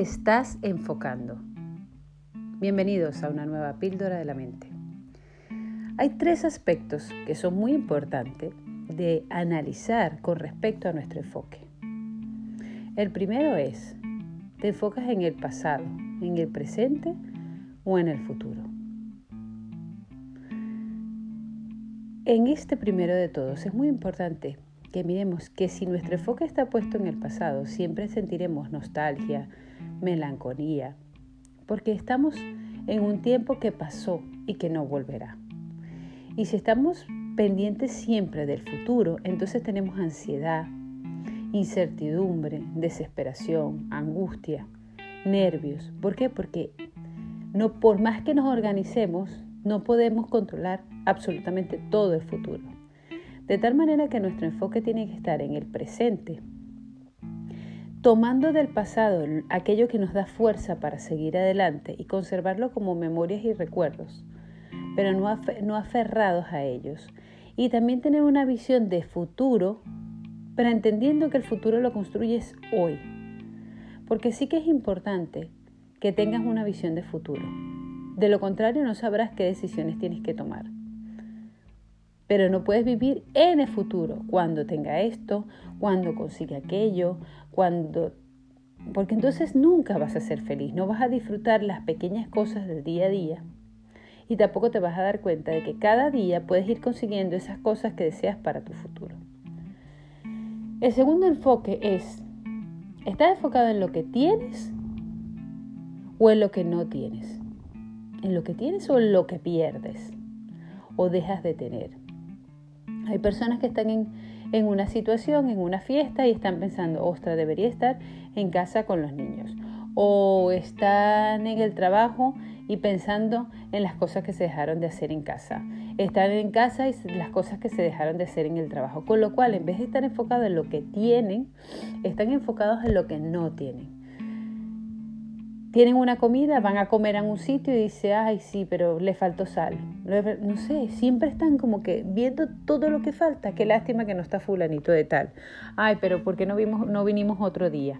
estás enfocando? Bienvenidos a una nueva píldora de la mente. Hay tres aspectos que son muy importantes de analizar con respecto a nuestro enfoque. El primero es, ¿te enfocas en el pasado, en el presente o en el futuro? En este primero de todos es muy importante que miremos que si nuestro enfoque está puesto en el pasado, siempre sentiremos nostalgia, melancolía, porque estamos en un tiempo que pasó y que no volverá. Y si estamos pendientes siempre del futuro, entonces tenemos ansiedad, incertidumbre, desesperación, angustia, nervios. ¿Por qué? Porque no por más que nos organicemos, no podemos controlar absolutamente todo el futuro. De tal manera que nuestro enfoque tiene que estar en el presente, tomando del pasado aquello que nos da fuerza para seguir adelante y conservarlo como memorias y recuerdos, pero no, aferrados a ellos. Y también tener una visión de futuro, pero entendiendo que el futuro lo construyes hoy. Porque sí que es importante que tengas una visión de futuro. De lo contrario no sabrás qué decisiones tienes que tomar. Pero no puedes vivir en el futuro, cuando tenga esto, cuando consiga aquello, cuando... Porque entonces nunca vas a ser feliz, no vas a disfrutar las pequeñas cosas del día a día. Y tampoco te vas a dar cuenta de que cada día puedes ir consiguiendo esas cosas que deseas para tu futuro. El segundo enfoque es, ¿estás enfocado en lo que tienes o en lo que no tienes? ¿En lo que tienes o en lo que pierdes o dejas de tener? Hay personas que están en, una situación, en una fiesta y están pensando, ostras, debería estar en casa con los niños. O están en el trabajo y pensando en las cosas que se dejaron de hacer en casa. Están en casa y las cosas que se dejaron de hacer en el trabajo. Con lo cual, en vez de estar enfocados en lo que tienen, están enfocados en lo que no tienen tienen una comida, van a comer en un sitio y dice, ay, sí, pero le faltó sal. No sé, siempre están como que viendo todo lo que falta. Qué lástima que no está fulanito de tal. Ay, pero ¿por qué no, vimos, no vinimos otro día?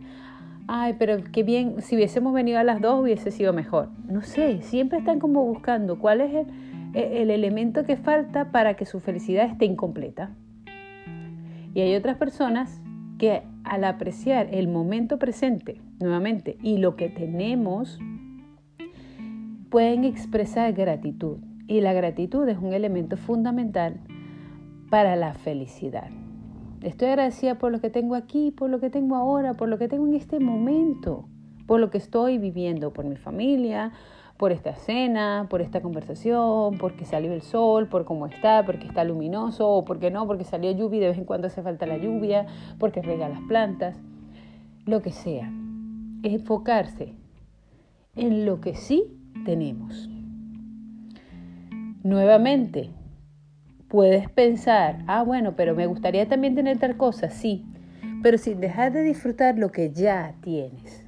Ay, pero qué bien, si hubiésemos venido a las dos hubiese sido mejor. No sé, siempre están como buscando cuál es el, el elemento que falta para que su felicidad esté incompleta. Y hay otras personas que al apreciar el momento presente, nuevamente, y lo que tenemos, pueden expresar gratitud. Y la gratitud es un elemento fundamental para la felicidad. Estoy agradecida por lo que tengo aquí, por lo que tengo ahora, por lo que tengo en este momento, por lo que estoy viviendo, por mi familia, por esta cena, por esta conversación, porque salió el sol, por cómo está, porque está luminoso, o porque no, porque salió lluvia y de vez en cuando hace falta la lluvia, porque rega las plantas, lo que sea. Enfocarse en lo que sí tenemos. Nuevamente, puedes pensar, ah, bueno, pero me gustaría también tener tal cosa, sí, pero sin dejar de disfrutar lo que ya tienes.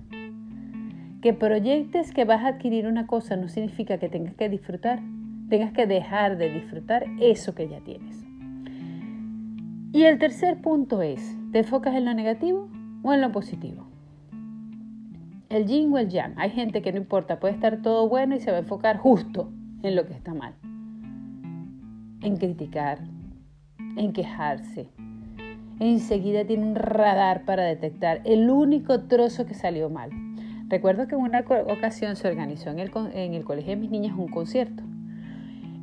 Que proyectes que vas a adquirir una cosa no significa que tengas que disfrutar, tengas que dejar de disfrutar eso que ya tienes. Y el tercer punto es, ¿te enfocas en lo negativo o en lo positivo? El yin o el yang. Hay gente que no importa, puede estar todo bueno y se va a enfocar justo en lo que está mal. En criticar, en quejarse. Enseguida tiene un radar para detectar el único trozo que salió mal. Recuerdo que en una ocasión se organizó en el, colegio de mis niñas un concierto.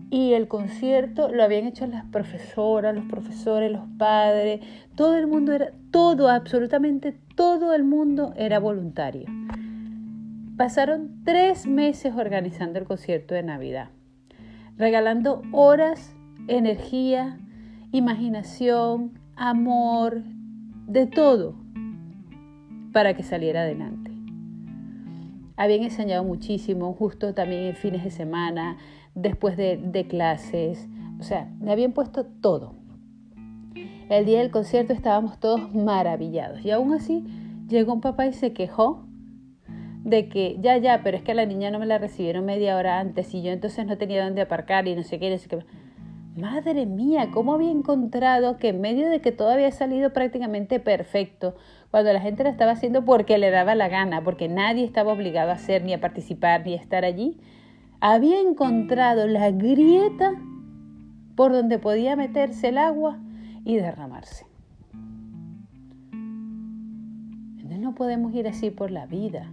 Y el concierto lo habían hecho las profesoras, los profesores, los padres, todo el mundo era, todo, absolutamente todo el mundo era voluntario. Pasaron tres meses organizando el concierto de Navidad, regalando horas, energía, imaginación, amor, de todo, para que saliera adelante habían enseñado muchísimo, justo también en fines de semana, después de, clases, o sea, me habían puesto todo. El día del concierto estábamos todos maravillados y aún así llegó un papá y se quejó de que ya, ya, pero es que la niña no me la recibieron media hora antes y yo entonces no tenía dónde aparcar y no sé qué, no sé qué. Madre mía, ¿cómo había encontrado que en medio de que todo había salido prácticamente perfecto, cuando la gente lo estaba haciendo porque le daba la gana, porque nadie estaba obligado a hacer, ni a participar, ni a estar allí, había encontrado la grieta por donde podía meterse el agua y derramarse. Entonces no podemos ir así por la vida.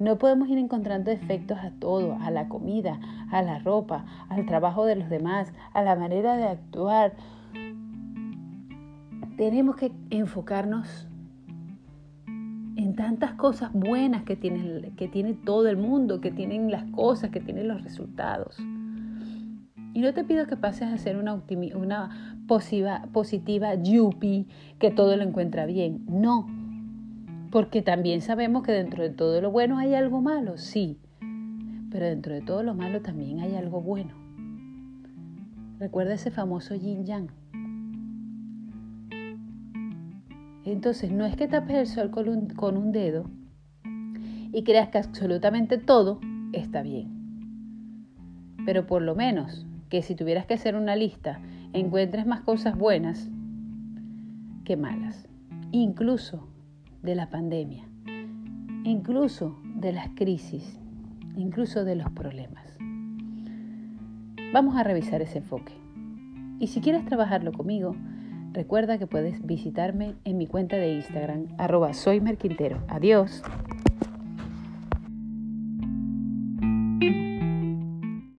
No podemos ir encontrando efectos a todo, a la comida, a la ropa, al trabajo de los demás, a la manera de actuar. Tenemos que enfocarnos en tantas cosas buenas que tiene, que tiene todo el mundo, que tienen las cosas, que tienen los resultados. Y no te pido que pases a ser una, una positiva, positiva yuppie, que todo lo encuentra bien. No, porque también sabemos que dentro de todo lo bueno hay algo malo, sí, pero dentro de todo lo malo también hay algo bueno. Recuerda ese famoso yin yang. Entonces, no es que tapes el sol con un, dedo y creas que absolutamente todo está bien. Pero por lo menos que si tuvieras que hacer una lista, encuentres más cosas buenas que malas. Incluso de la pandemia, incluso de las crisis, incluso de los problemas. Vamos a revisar ese enfoque. Y si quieres trabajarlo conmigo, recuerda que puedes visitarme en mi cuenta de Instagram, arroba soy Merquintero. Adiós.